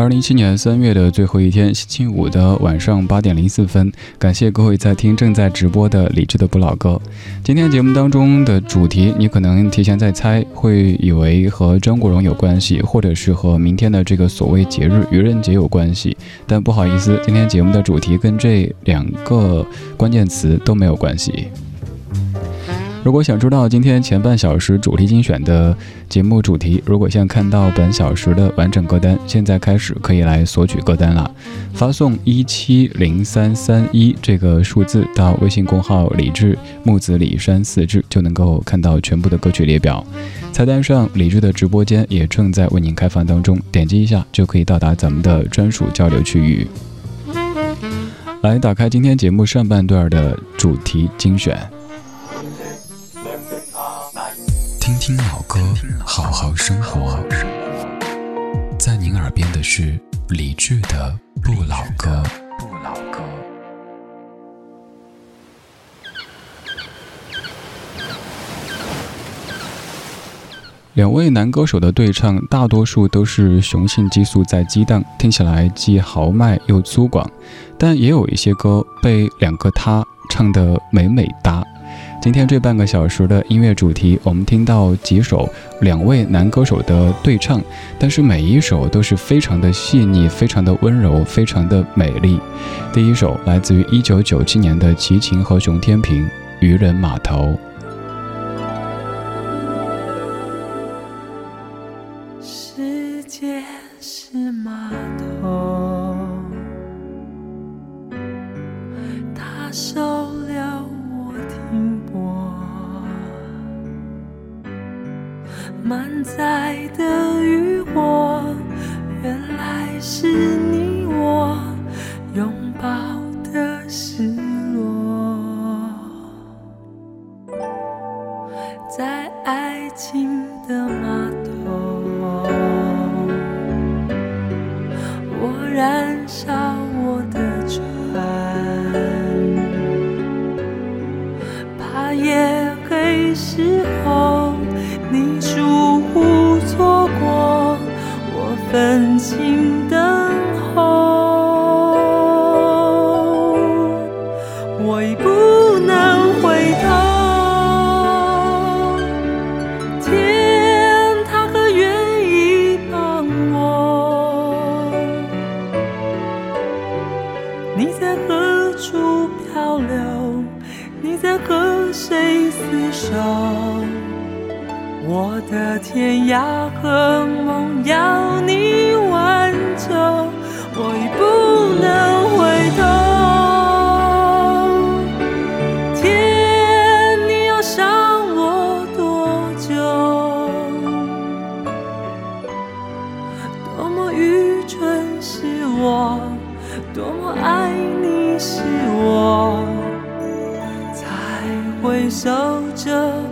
二零一七年三月的最后一天，星期五的晚上八点零四分，感谢各位在听正在直播的理智的不老歌。今天节目当中的主题，你可能提前在猜，会以为和张国荣有关系，或者是和明天的这个所谓节日愚人节有关系。但不好意思，今天节目的主题跟这两个关键词都没有关系。如果想知道今天前半小时主题精选的节目主题，如果想看到本小时的完整歌单，现在开始可以来索取歌单了。发送一七零三三一这个数字到微信公号“李志木子李山四志”，就能够看到全部的歌曲列表。菜单上李志的直播间也正在为您开放当中，点击一下就可以到达咱们的专属交流区域。来，打开今天节目上半段的主题精选。听听老歌，好好生活。在您耳边的是理智的不老歌。不老歌。两位男歌手的对唱，大多数都是雄性激素在激荡，听起来既豪迈又粗犷。但也有一些歌被两个他唱得美美哒。今天这半个小时的音乐主题，我们听到几首两位男歌手的对唱，但是每一首都是非常的细腻、非常的温柔、非常的美丽。第一首来自于1997年的齐秦和熊天平，《渔人码头》。多么爱你是我才会守着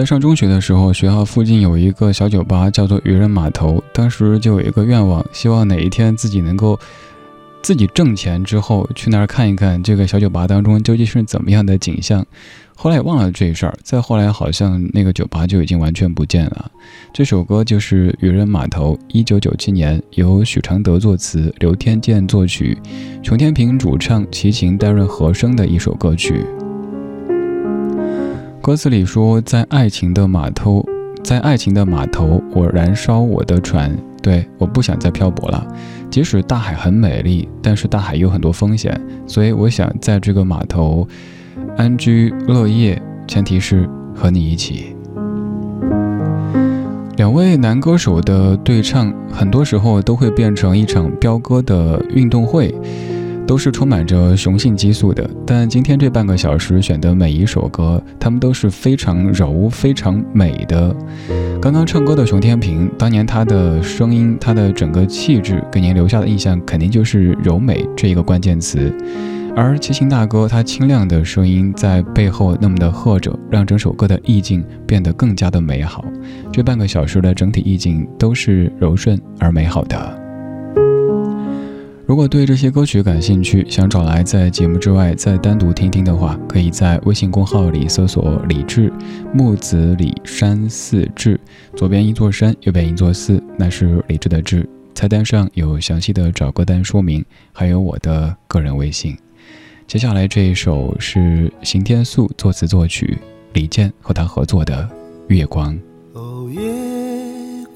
在上中学的时候，学校附近有一个小酒吧，叫做渔人码头。当时就有一个愿望，希望哪一天自己能够自己挣钱之后去那儿看一看这个小酒吧当中究竟是怎么样的景象。后来也忘了这事儿，再后来好像那个酒吧就已经完全不见了。这首歌就是《渔人码头》，一九九七年由许常德作词，刘天健作曲，熊天平主唱，齐秦担任和声的一首歌曲。歌词里说，在爱情的码头，在爱情的码头，我燃烧我的船。对，我不想再漂泊了。即使大海很美丽，但是大海有很多风险，所以我想在这个码头安居乐业，前提是和你一起。两位男歌手的对唱，很多时候都会变成一场飙歌的运动会。都是充满着雄性激素的，但今天这半个小时选的每一首歌，他们都是非常柔、非常美的。刚刚唱歌的熊天平，当年他的声音、他的整个气质给您留下的印象，肯定就是柔美这一个关键词。而齐秦大哥他清亮的声音在背后那么的和着，让整首歌的意境变得更加的美好。这半个小时的整体意境都是柔顺而美好的。如果对这些歌曲感兴趣，想找来在节目之外再单独听听的话，可以在微信公号里搜索“李志木子李山寺志”，左边一座山，右边一座寺，那是李志的志。菜单上有详细的找歌单说明，还有我的个人微信。接下来这一首是邢天素作词作曲，李健和他合作的《月光》。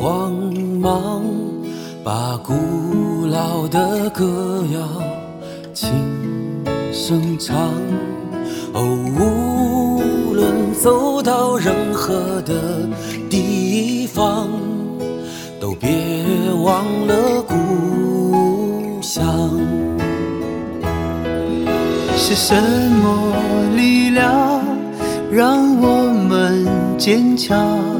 光芒把古老的歌谣轻声唱。哦，无论走到任何的地方，都别忘了故乡。是什么力量让我们坚强？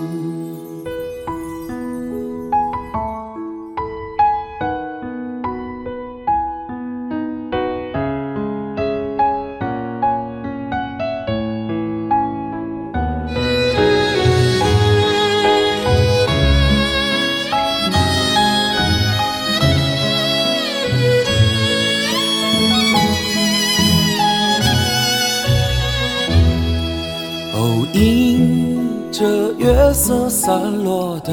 散落的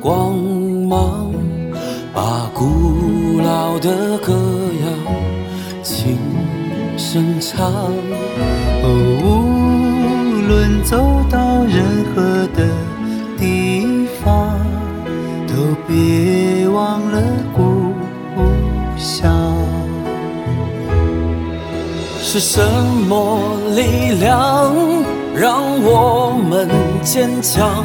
光芒，把古老的歌谣轻声唱。无论走到任何的地方，都别忘了故乡。是什么力量让我们坚强？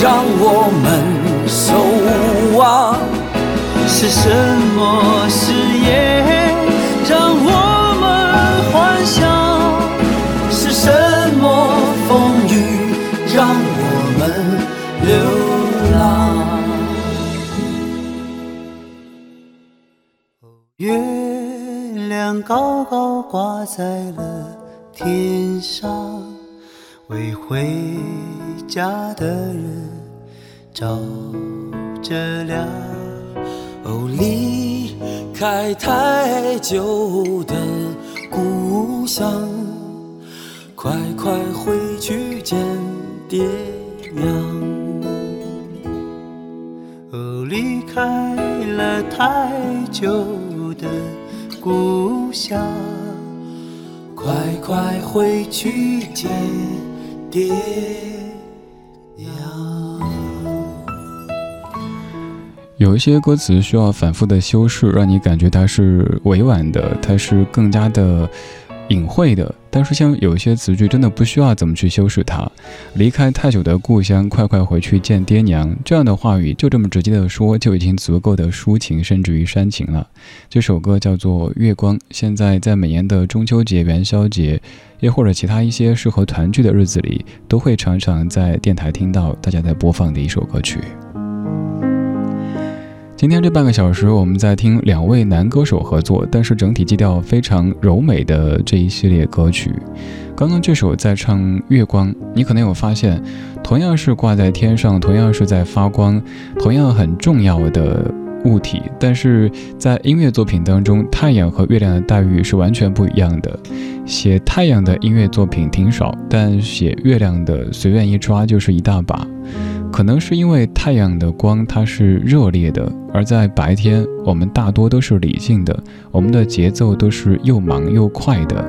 让我们守望？是什么誓言让我们幻想？是什么风雨让我们流浪？月亮高高挂在了天上，为回家的人照着亮。哦，离开太久的故乡，快快回去见爹娘。哦，离开了太久的故乡，快快回去见爹有一些歌词需要反复的修饰，让你感觉它是委婉的，它是更加的隐晦的。但是像有一些词句真的不需要怎么去修饰它。离开太久的故乡，快快回去见爹娘。这样的话语就这么直接的说，就已经足够的抒情，甚至于煽情了。这首歌叫做《月光》，现在在每年的中秋节、元宵节，又或者其他一些适合团聚的日子里，都会常常在电台听到大家在播放的一首歌曲。今天这半个小时，我们在听两位男歌手合作，但是整体基调非常柔美的这一系列歌曲。刚刚这首在唱《月光》，你可能有发现，同样是挂在天上，同样是在发光，同样很重要的物体，但是在音乐作品当中，太阳和月亮的待遇是完全不一样的。写太阳的音乐作品挺少，但写月亮的随便一抓就是一大把。可能是因为太阳的光它是热烈的，而在白天我们大多都是理性的，我们的节奏都是又忙又快的。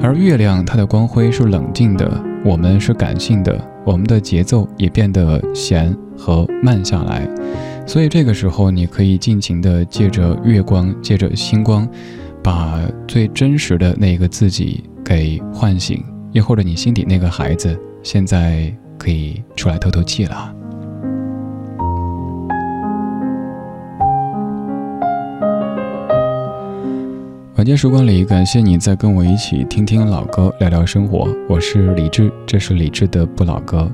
而月亮它的光辉是冷静的，我们是感性的，我们的节奏也变得闲和慢下来。所以这个时候，你可以尽情的借着月光，借着星光，把最真实的那个自己给唤醒，又或者你心底那个孩子，现在。可以出来透透气了。晚间时光里，感谢你在跟我一起听听老歌，聊聊生活。我是李志，这是李志的不老歌。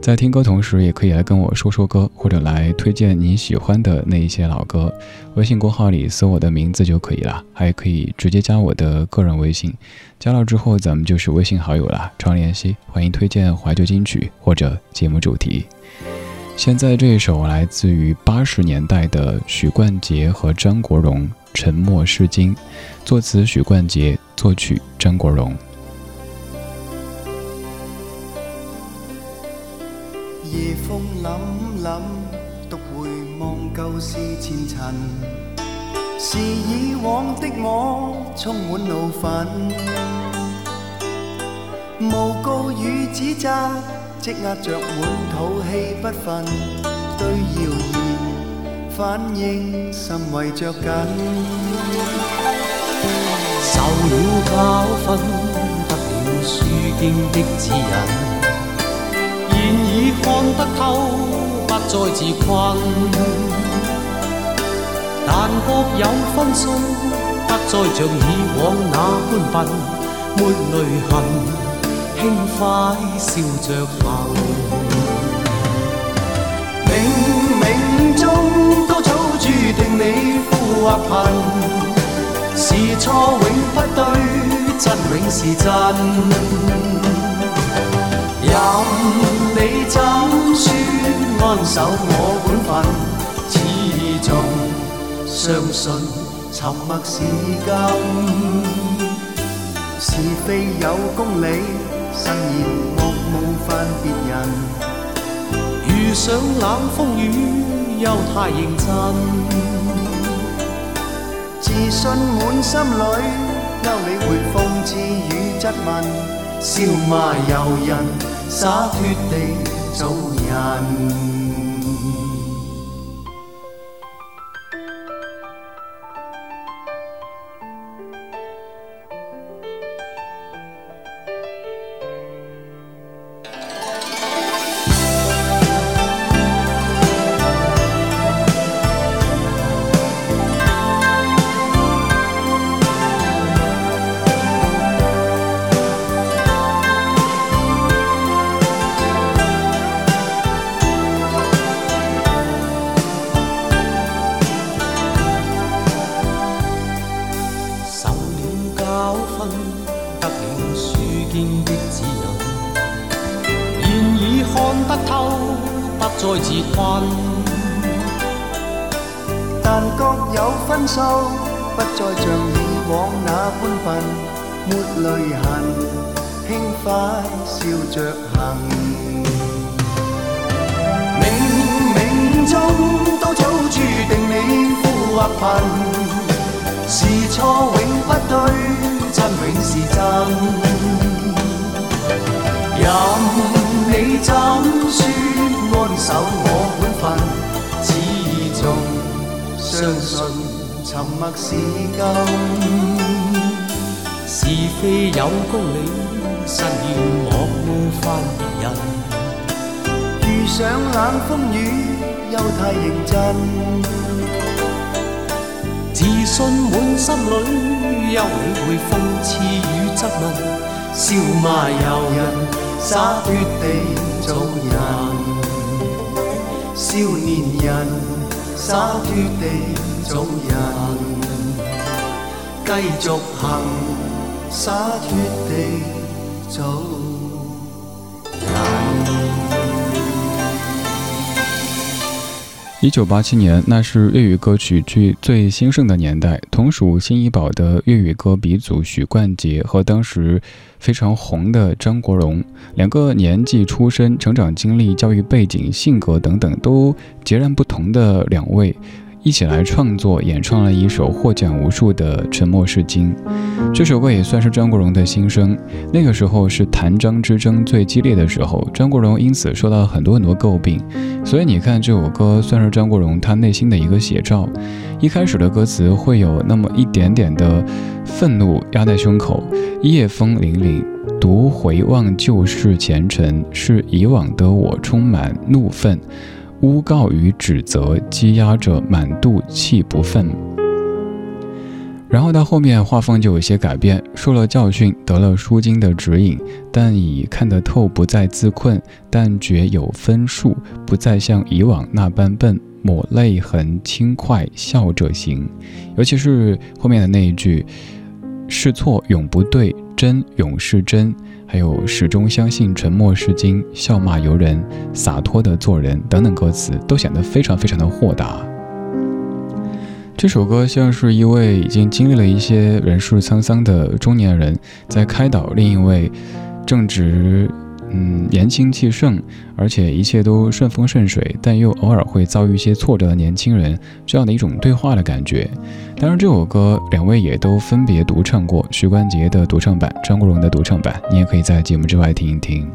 在听歌同时，也可以来跟我说说歌，或者来推荐你喜欢的那一些老歌。微信公号里搜我的名字就可以了，还可以直接加我的个人微信。加了之后，咱们就是微信好友了，常联系。欢迎推荐怀旧金曲或者节目主题。现在这一首来自于八十年代的许冠杰和张国荣，《沉默是金》，作词许冠杰，作曲张国荣。夜风凛凛，独回望旧事前尘，是以往的我充满怒愤，诬告与指责。积压着满肚气不忿，对谣言反应甚为着紧。受了教训，得了书经的指引，现已看得透，不再自困。但各有分数，不再像以往那般笨，没泪痕。轻快笑着行，都早注定你富或贫，是错永不对，真永是真。任你怎说，安守我本分，始终相信沉默是金，是非有公理。慎言莫冒犯别人，遇上冷风雨又太认真，自信满心里，休理会讽刺与质问，笑骂由人，洒脱地做人。相信沉默是金，是非有公理，失言莫冒犯别人。遇上冷风雨，又太认真。自信满心里，休理会讽刺与质问。笑骂由人，洒脱地做人。少年人，洒脱地做人。继续行，洒脱地走一九八七年，那是粤语歌曲剧最兴盛的年代，同属新怡宝的粤语歌鼻祖许冠杰和当时非常红的张国荣，两个年纪、出身、成长经历、教育背景、性格等等都截然不同的两位。一起来创作演唱了一首获奖无数的《沉默是金》，这首歌也算是张国荣的心声。那个时候是谭张之争最激烈的时候，张国荣因此受到很多很多诟病。所以你看，这首歌算是张国荣他内心的一个写照。一开始的歌词会有那么一点点的愤怒压在胸口，夜风凛凛，独回望旧事前尘，是以往的我充满怒愤。诬告与指责积压着满肚气不愤，然后到后面画风就有些改变，受了教训，得了书经的指引，但已看得透，不再自困，但觉有分数，不再像以往那般笨，抹泪痕，轻快笑着行。尤其是后面的那一句：“是错永不对，真永是真。”还有始终相信沉默是金，笑骂由人，洒脱的做人等等歌词，都显得非常非常的豁达。这首歌像是一位已经经历了一些人世沧桑的中年人，在开导另一位正值。嗯，年轻气盛，而且一切都顺风顺水，但又偶尔会遭遇一些挫折的年轻人，这样的一种对话的感觉。当然，这首歌两位也都分别独唱过，许冠杰的独唱版，张国荣的独唱版，你也可以在节目之外听一听。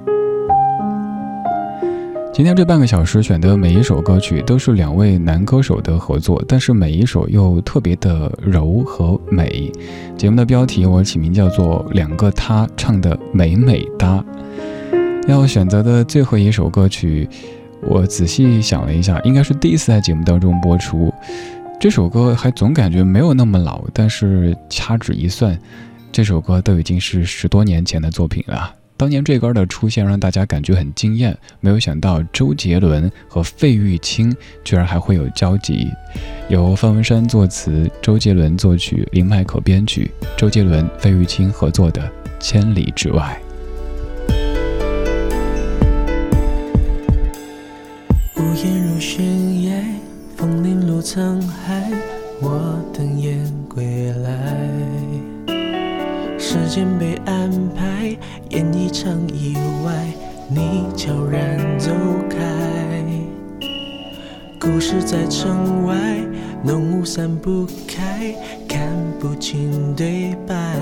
今天这半个小时选的每一首歌曲都是两位男歌手的合作，但是每一首又特别的柔和美。节目的标题我起名叫做《两个他唱的美美哒》。要选择的最后一首歌曲，我仔细想了一下，应该是第一次在节目当中播出。这首歌还总感觉没有那么老，但是掐指一算，这首歌都已经是十多年前的作品了。当年这歌的出现让大家感觉很惊艳，没有想到周杰伦和费玉清居然还会有交集。由方文山作词，周杰伦作曲，林迈可编曲，周杰伦、费玉清合作的《千里之外》。屋檐如悬崖，风铃落沧海，我等雁归来。时间被安排，演一场意外，你悄然走开。故事在城外，浓雾散不开，看不清对白。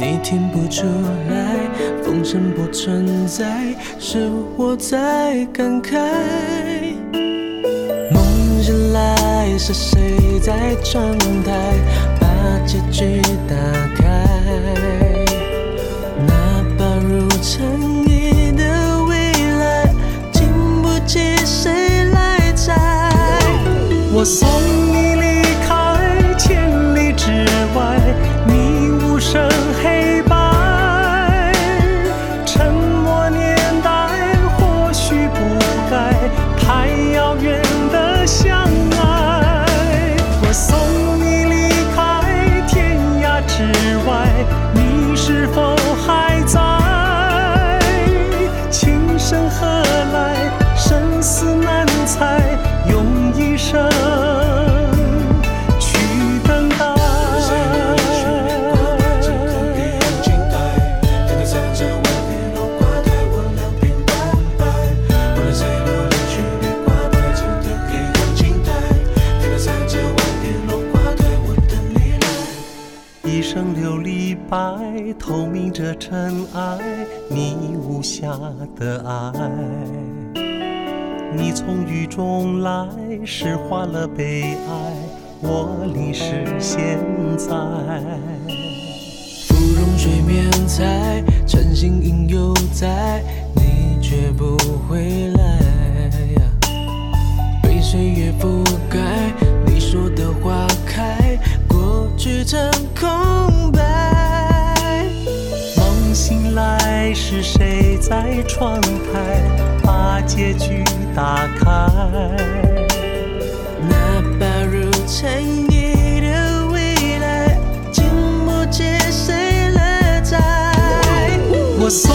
你听不出来。风声不存在，是我在感慨。梦醒来，是谁在窗台把结局打开？那把如尘埃的未来，经不起谁来摘。我送的爱。你从雨中来，诗化了悲哀，我淋湿现在。芙蓉水面采，晨星影犹在，你却不回来。被岁月覆盖，你说的花开，过去成空是谁在窗台把结局打开？那把如尘埃的未来，经不起谁来摘。我送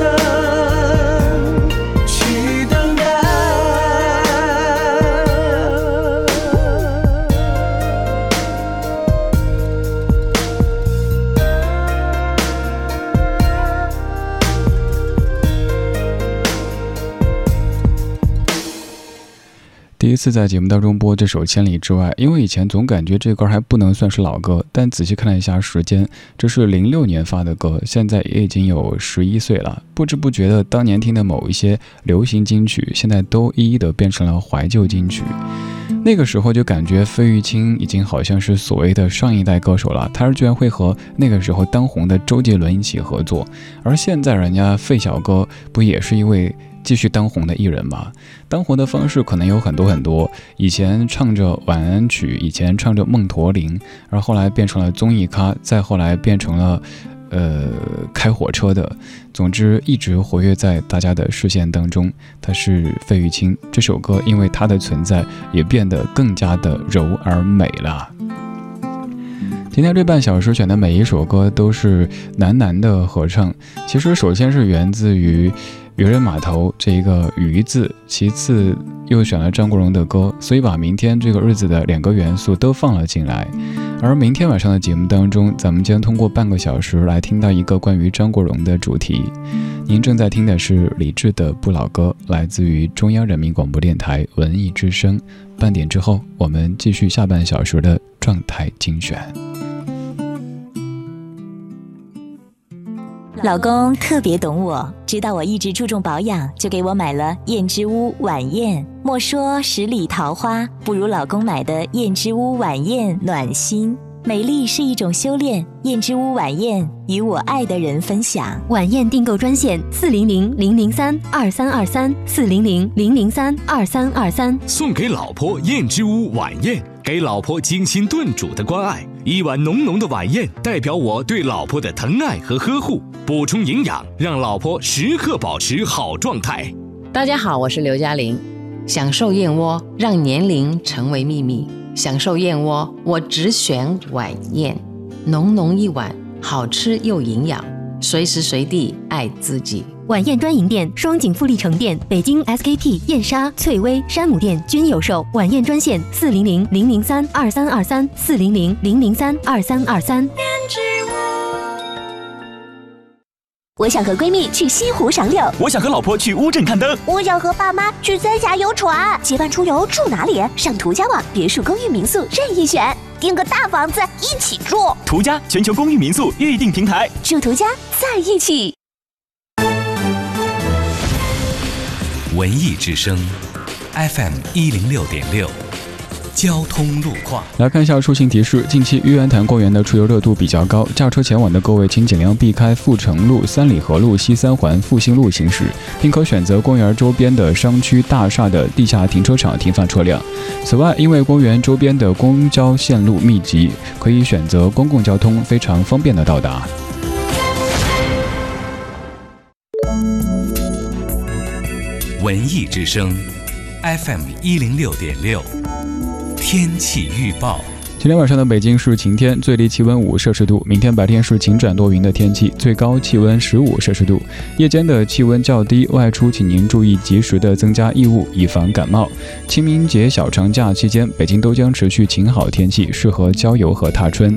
用次在节目当中播这首《千里之外》，因为以前总感觉这歌还不能算是老歌，但仔细看了一下时间，这是零六年发的歌，现在也已经有十一岁了。不知不觉的，当年听的某一些流行金曲，现在都一一的变成了怀旧金曲。那个时候就感觉费玉清已经好像是所谓的上一代歌手了，他是居然会和那个时候当红的周杰伦一起合作，而现在人家费小哥不也是一位继续当红的艺人吗？当红的方式可能有很多很多，以前唱着晚安曲，以前唱着梦驼铃，而后来变成了综艺咖，再后来变成了。呃，开火车的，总之一直活跃在大家的视线当中。他是费玉清，这首歌因为他的存在，也变得更加的柔而美了。今天这半小时选的每一首歌都是男男的合唱，其实首先是源自于渔人码头这一个“渔”字，其次又选了张国荣的歌，所以把明天这个日子的两个元素都放了进来。而明天晚上的节目当中，咱们将通过半个小时来听到一个关于张国荣的主题。您正在听的是李志的《不老歌》，来自于中央人民广播电台文艺之声。半点之后，我们继续下半小时的状态精选。老公特别懂我，知道我一直注重保养，就给我买了燕之屋晚宴。莫说十里桃花，不如老公买的燕之屋晚宴暖心。美丽是一种修炼。燕之屋晚宴与我爱的人分享。晚宴订购专线：四零零零零三二三二三四零零零零三二三二三。送给老婆燕之屋晚宴，给老婆精心炖煮的关爱。一碗浓浓的晚宴，代表我对老婆的疼爱和呵护，补充营养，让老婆时刻保持好状态。大家好，我是刘嘉玲。享受燕窝，让年龄成为秘密。享受燕窝，我只选晚宴，浓浓一碗，好吃又营养，随时随地爱自己。晚宴专营店：双井富力城店、北京 SKP、燕莎、翠微、山姆店均有售。晚宴专线：四零零零零三二三二三四零零零零三二三二三。我想和闺蜜去西湖赏柳，我想和老婆去乌镇看灯，我想和爸妈去三峡游船。结伴出游住哪里？上途家网别墅、公寓、民宿任意选，订个大房子一起住。途家全球公寓民宿预订平台，住途家在一起。文艺之声，FM 一零六点六。交通路况，来看一下出行提示。近期玉渊潭公园的出游热度比较高，驾车前往的各位请尽量避开阜成路、三里河路、西三环、复兴路行驶，并可选择公园周边的商区大厦的地下停车场停放车辆。此外，因为公园周边的公交线路密集，可以选择公共交通，非常方便的到达。文艺之声，FM 一零六点六。天气预报：今天晚上的北京是晴天，最低气温五摄氏度。明天白天是晴转多云的天气，最高气温十五摄氏度。夜间的气温较低，外出请您注意及时的增加衣物，以防感冒。清明节小长假期间，北京都将持续晴好天气，适合郊游和踏春。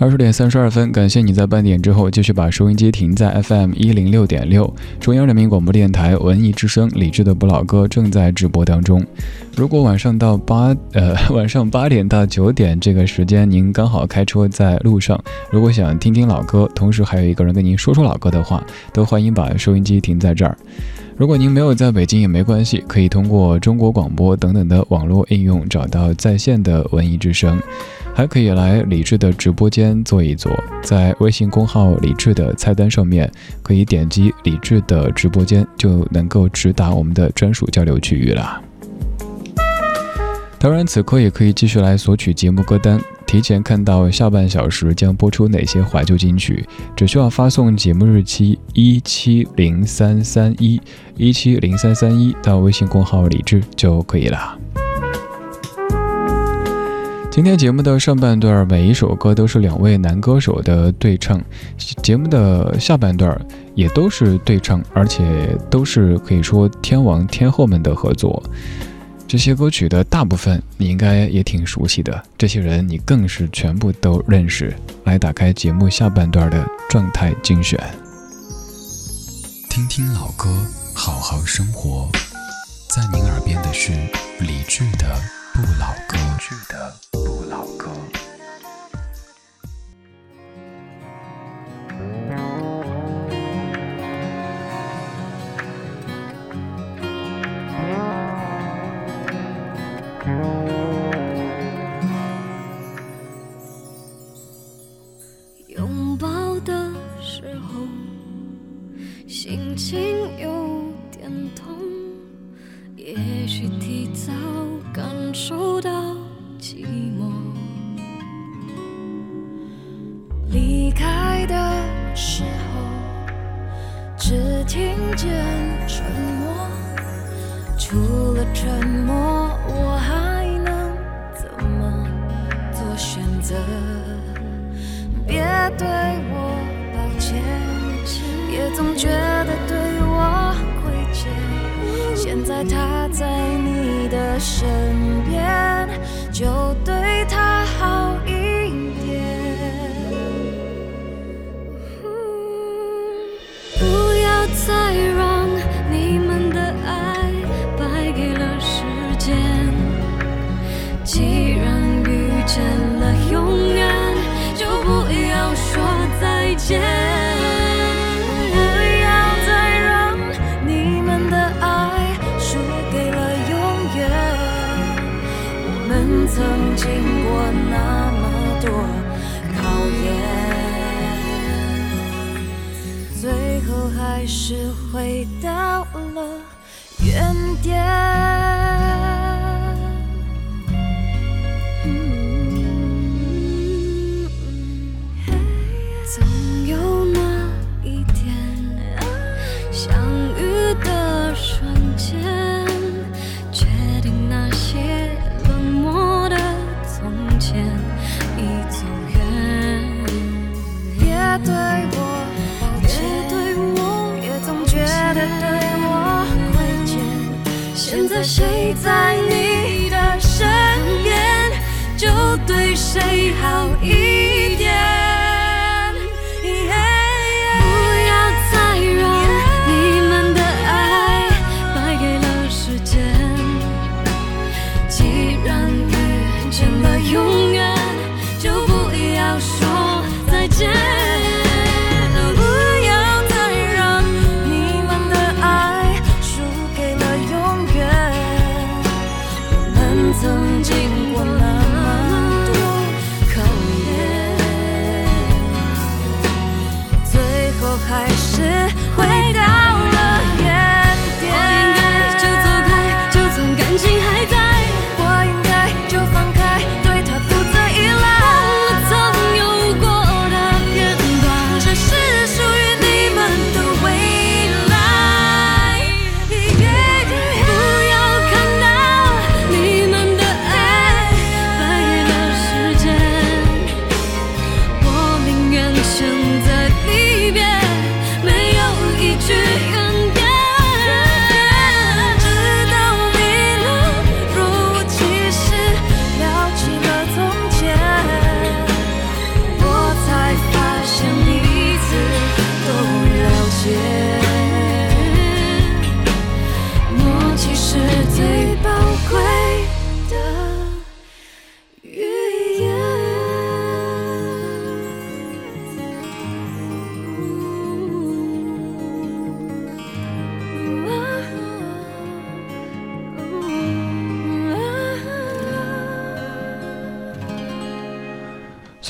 二十点三十二分，感谢你在半点之后继续把收音机停在 FM 一零六点六，中央人民广播电台文艺之声，理智的不老歌正在直播当中。如果晚上到八呃晚上八点到九点这个时间，您刚好开车在路上，如果想听听老歌，同时还有一个人跟您说说老歌的话，都欢迎把收音机停在这儿。如果您没有在北京也没关系，可以通过中国广播等等的网络应用找到在线的文艺之声。还可以来李智的直播间坐一坐，在微信公号李智的菜单上面，可以点击李智的直播间，就能够直达我们的专属交流区域了。当然，此刻也可以继续来索取节目歌单，提前看到下半小时将播出哪些怀旧金曲，只需要发送节目日期一七零三三一一七零三三一到微信公号李智就可以了。今天节目的上半段，每一首歌都是两位男歌手的对唱；节目的下半段也都是对唱，而且都是可以说天王天后们的合作。这些歌曲的大部分你应该也挺熟悉的，这些人你更是全部都认识。来，打开节目下半段的状态精选，听听老歌，好好生活。在您耳边的是理智的不老歌。心情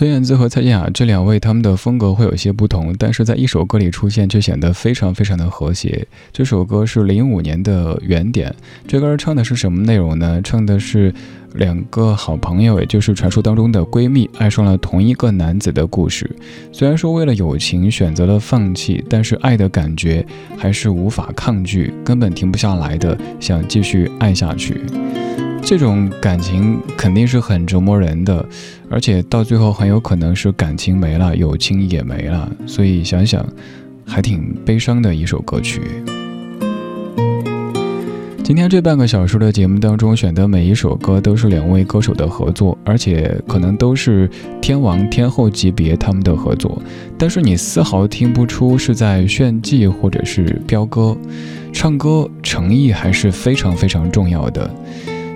孙燕姿和蔡健雅这两位，他们的风格会有些不同，但是在一首歌里出现，却显得非常非常的和谐。这首歌是零五年的《原点》，这歌唱的是什么内容呢？唱的是两个好朋友，也就是传说当中的闺蜜，爱上了同一个男子的故事。虽然说为了友情选择了放弃，但是爱的感觉还是无法抗拒，根本停不下来的，想继续爱下去。这种感情肯定是很折磨人的，而且到最后很有可能是感情没了，友情也没了。所以想想，还挺悲伤的一首歌曲。今天这半个小时的节目当中，选的每一首歌都是两位歌手的合作，而且可能都是天王天后级别他们的合作，但是你丝毫听不出是在炫技或者是飙歌，唱歌诚意还是非常非常重要的。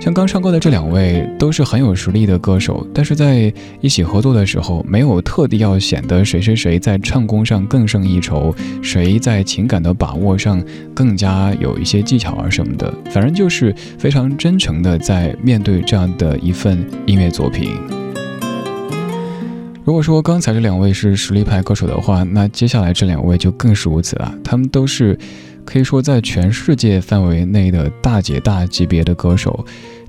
像刚唱歌的这两位都是很有实力的歌手，但是在一起合作的时候，没有特地要显得谁谁谁在唱功上更胜一筹，谁在情感的把握上更加有一些技巧啊什么的，反正就是非常真诚的在面对这样的一份音乐作品。如果说刚才这两位是实力派歌手的话，那接下来这两位就更是如此了。他们都是可以说在全世界范围内的大姐大级别的歌手。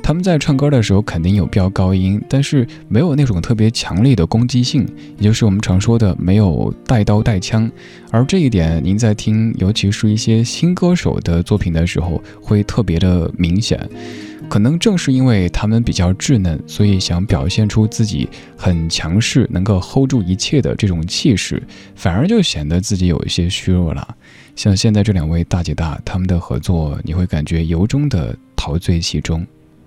他们在唱歌的时候肯定有飙高音，但是没有那种特别强烈的攻击性，也就是我们常说的没有带刀带枪。而这一点，您在听，尤其是一些新歌手的作品的时候，会特别的明显。可能正是因为他们比较稚嫩，所以想表现出自己很强势，能够 hold 住一切的这种气势，反而就显得自己有一些虚弱了。像现在这两位大姐大，他们的合作，你会感觉由衷的陶醉其中。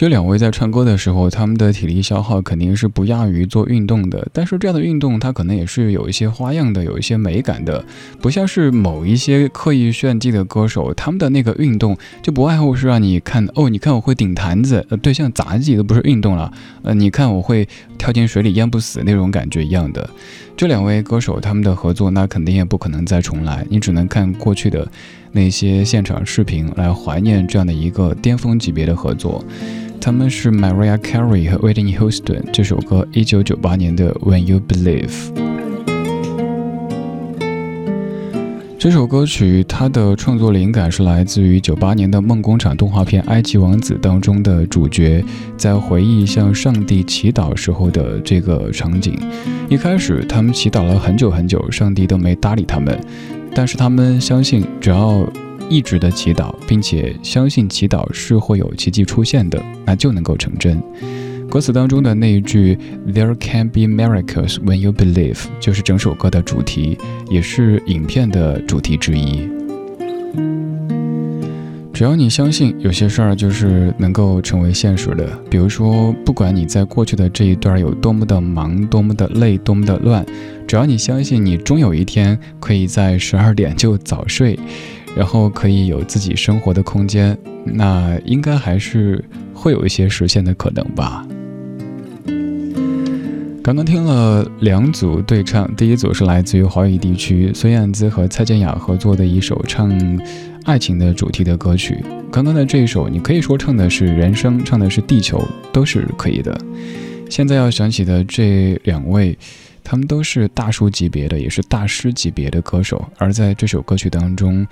这两位在唱歌的时候，他们的体力消耗肯定是不亚于做运动的。但是这样的运动，它可能也是有一些花样的，有一些美感的，不像是某一些刻意炫技的歌手，他们的那个运动就不外乎是让你看哦，你看我会顶坛子，呃，对，像杂技都不是运动了，呃，你看我会跳进水里淹不死那种感觉一样的。这两位歌手他们的合作，那肯定也不可能再重来，你只能看过去的那些现场视频来怀念这样的一个巅峰级别的合作。他们是 Mariah Carey 和 Whitney Houston，这首歌一九九八年的 When You Believe。这首歌曲它的创作灵感是来自于九八年的梦工厂动画片《埃及王子》当中的主角在回忆向上帝祈祷时候的这个场景。一开始他们祈祷了很久很久，上帝都没搭理他们，但是他们相信只要。一直的祈祷，并且相信祈祷是会有奇迹出现的，那就能够成真。歌词当中的那一句 "There can be miracles when you believe" 就是整首歌的主题，也是影片的主题之一。只要你相信，有些事儿就是能够成为现实的。比如说，不管你在过去的这一段有多么的忙、多么的累、多么的乱，只要你相信，你终有一天可以在十二点就早睡。然后可以有自己生活的空间，那应该还是会有一些实现的可能吧。刚刚听了两组对唱，第一组是来自于华语地区孙燕姿和蔡健雅合作的一首唱爱情的主题的歌曲。刚刚的这一首，你可以说唱的是人生，唱的是地球，都是可以的。现在要想起的这两位。他们都是大叔级别的，也是大师级别的歌手，而在这首歌曲当中，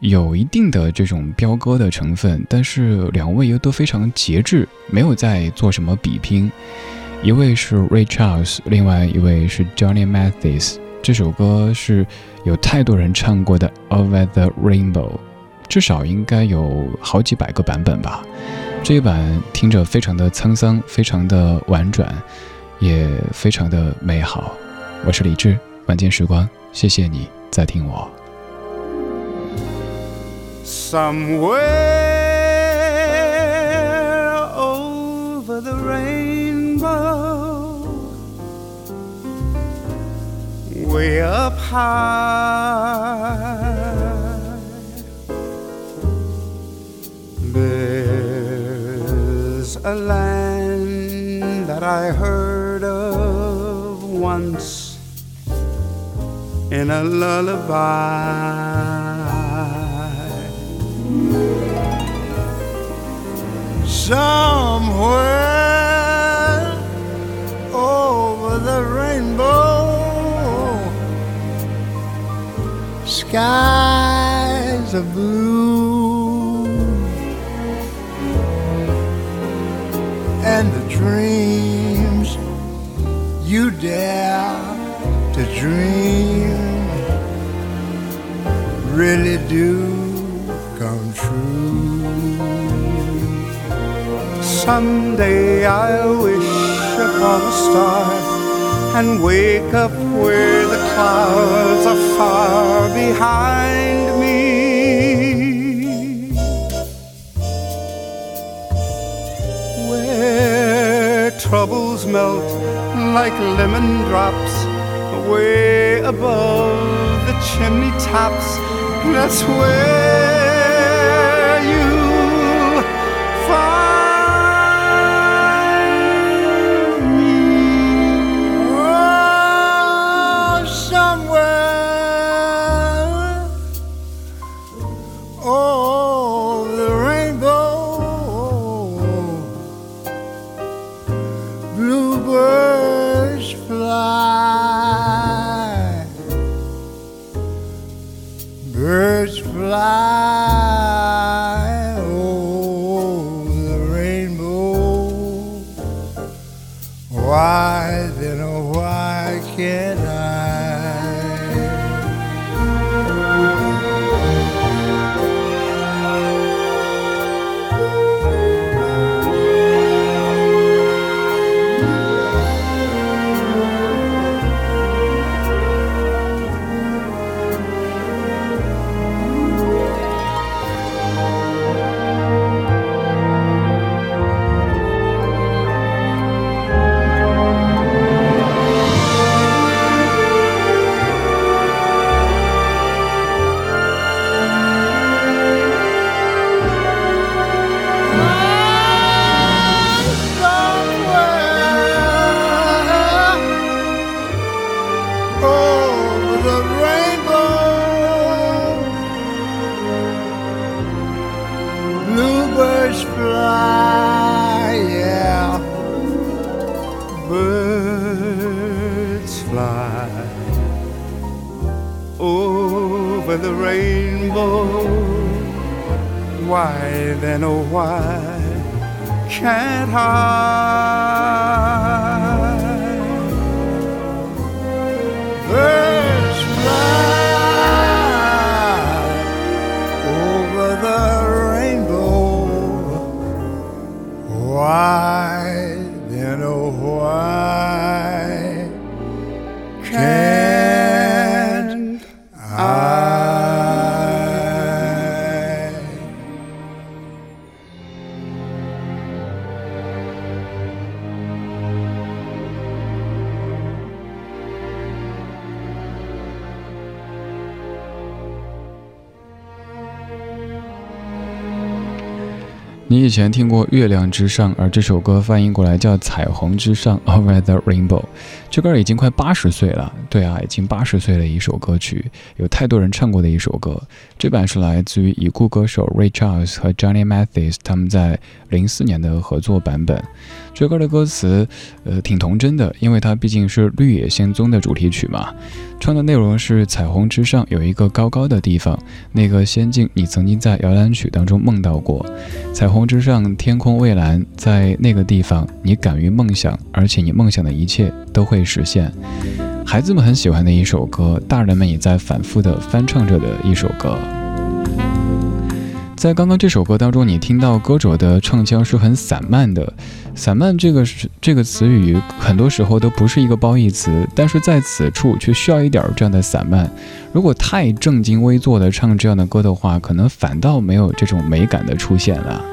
有一定的这种飙歌的成分，但是两位又都非常节制，没有在做什么比拼。一位是 Ray Charles，另外一位是 Johnny Mathis。这首歌是有太多人唱过的《Over the Rainbow》，至少应该有好几百个版本吧。这一版听着非常的沧桑，非常的婉转。也非常的美好。我是李志，晚间时光，谢谢你在听我。Somewhere over the rainbow, way up high, there's a land that I heard in a lullaby. Somewhere over the rainbow, skies are blue, Someday I'll wish upon a star and wake up where the clouds are far behind me. Where troubles melt like lemon drops way above the chimney tops. That's where you'll 以前听过《月亮之上》，而这首歌翻译过来叫《彩虹之上》（Over the Rainbow）。这歌已经快八十岁了，对啊，已经八十岁的一首歌曲，有太多人唱过的一首歌。这版是来自于已故歌手 Ray Charles 和 Johnny Mathis 他们在零四年的合作版本。这歌的歌词，呃，挺童真的，因为它毕竟是《绿野仙踪》的主题曲嘛。唱的内容是：彩虹之上有一个高高的地方，那个仙境你曾经在摇篮曲当中梦到过。彩虹之上，天空蔚蓝，在那个地方，你敢于梦想，而且你梦想的一切都会实现。孩子们很喜欢的一首歌，大人们也在反复的翻唱着的一首歌。在刚刚这首歌当中，你听到歌者的唱腔是很散漫的。散漫这个是这个词语，很多时候都不是一个褒义词，但是在此处却需要一点这样的散漫。如果太正襟危坐的唱这样的歌的话，可能反倒没有这种美感的出现了。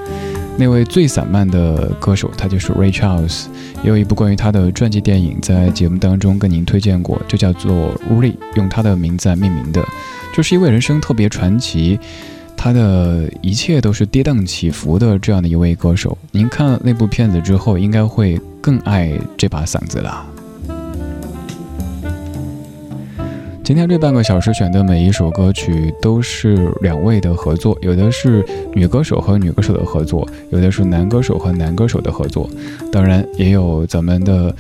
那位最散漫的歌手，他就是 Ray Charles，也有一部关于他的传记电影在节目当中跟您推荐过，就叫做 Ray，用他的名字来命名的，就是一位人生特别传奇。他的一切都是跌宕起伏的这样的一位歌手，您看了那部片子之后，应该会更爱这把嗓子了。今天这半个小时选的每一首歌曲都是两位的合作，有的是女歌手和女歌手的合作，有的是男歌手和男歌手的合作，当然也有咱们的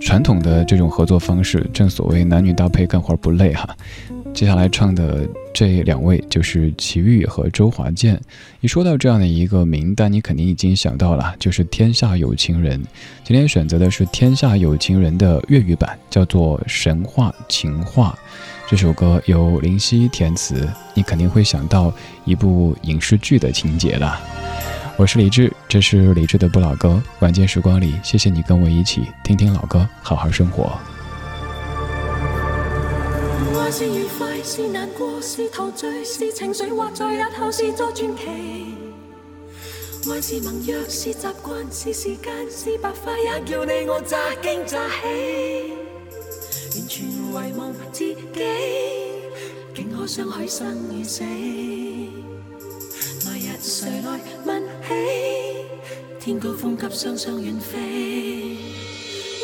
传统的这种合作方式，正所谓男女搭配干活不累哈。接下来唱的这两位就是齐豫和周华健。一说到这样的一个名单，你肯定已经想到了，就是《天下有情人》。今天选择的是《天下有情人》的粤语版，叫做《神话情话》。这首歌由林夕填词，你肯定会想到一部影视剧的情节了。我是李志，这是李志的不老歌。晚间时光里，谢谢你跟我一起听听老歌，好好生活。是，难过，是陶醉，是情绪，或在日后是作传奇。爱是盟约，是习惯，是时间，是白发，也叫你我乍惊乍喜。完全遗忘自己，竟可相许生与死。来日谁来问起？天高风急，双双远飞。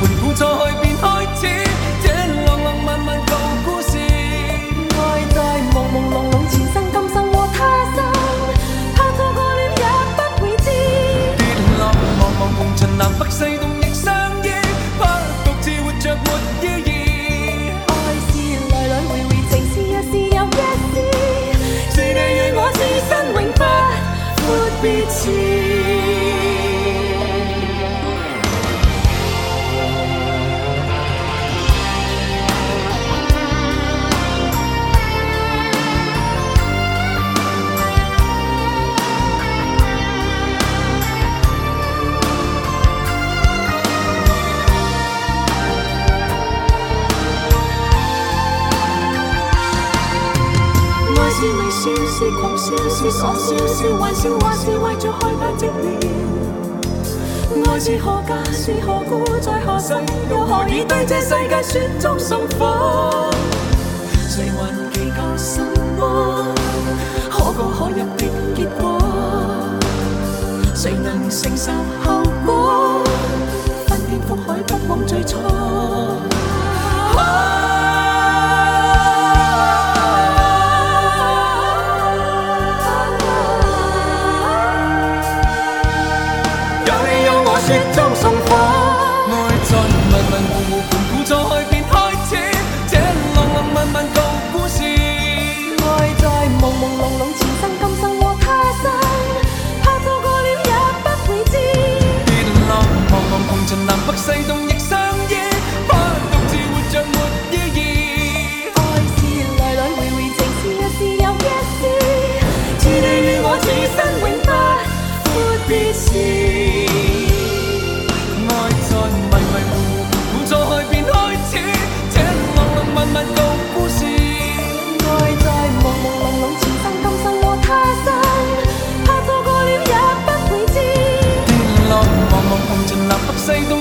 盘古笑，还是为着害怕寂寥？爱是何价是何故，在何世又何以对这世界雪中送火？sei do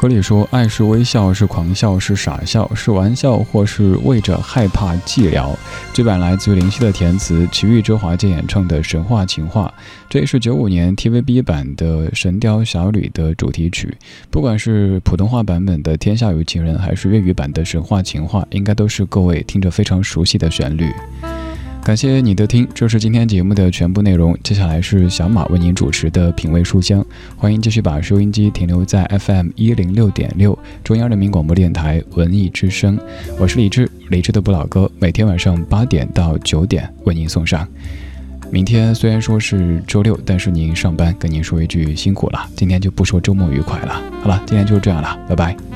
歌里说：“爱是微笑，是狂笑，是傻笑，是玩笑，或是为着害怕寂寥。”这版来自于林夕的填词，齐豫、周华健演唱的神话情话。这也是九五年 TVB 版的《神雕侠侣》的主题曲。不管是普通话版本的《天下有情人》，还是粤语版的《神话情话》，应该都是各位听着非常熟悉的旋律。感谢你的听，这是今天节目的全部内容。接下来是小马为您主持的品味书香，欢迎继续把收音机停留在 FM 一零六点六，中央人民广播电台文艺之声。我是李志，李志的不老歌，每天晚上八点到九点为您送上。明天虽然说是周六，但是您上班，跟您说一句辛苦了。今天就不说周末愉快了。好了，今天就这样了，拜拜。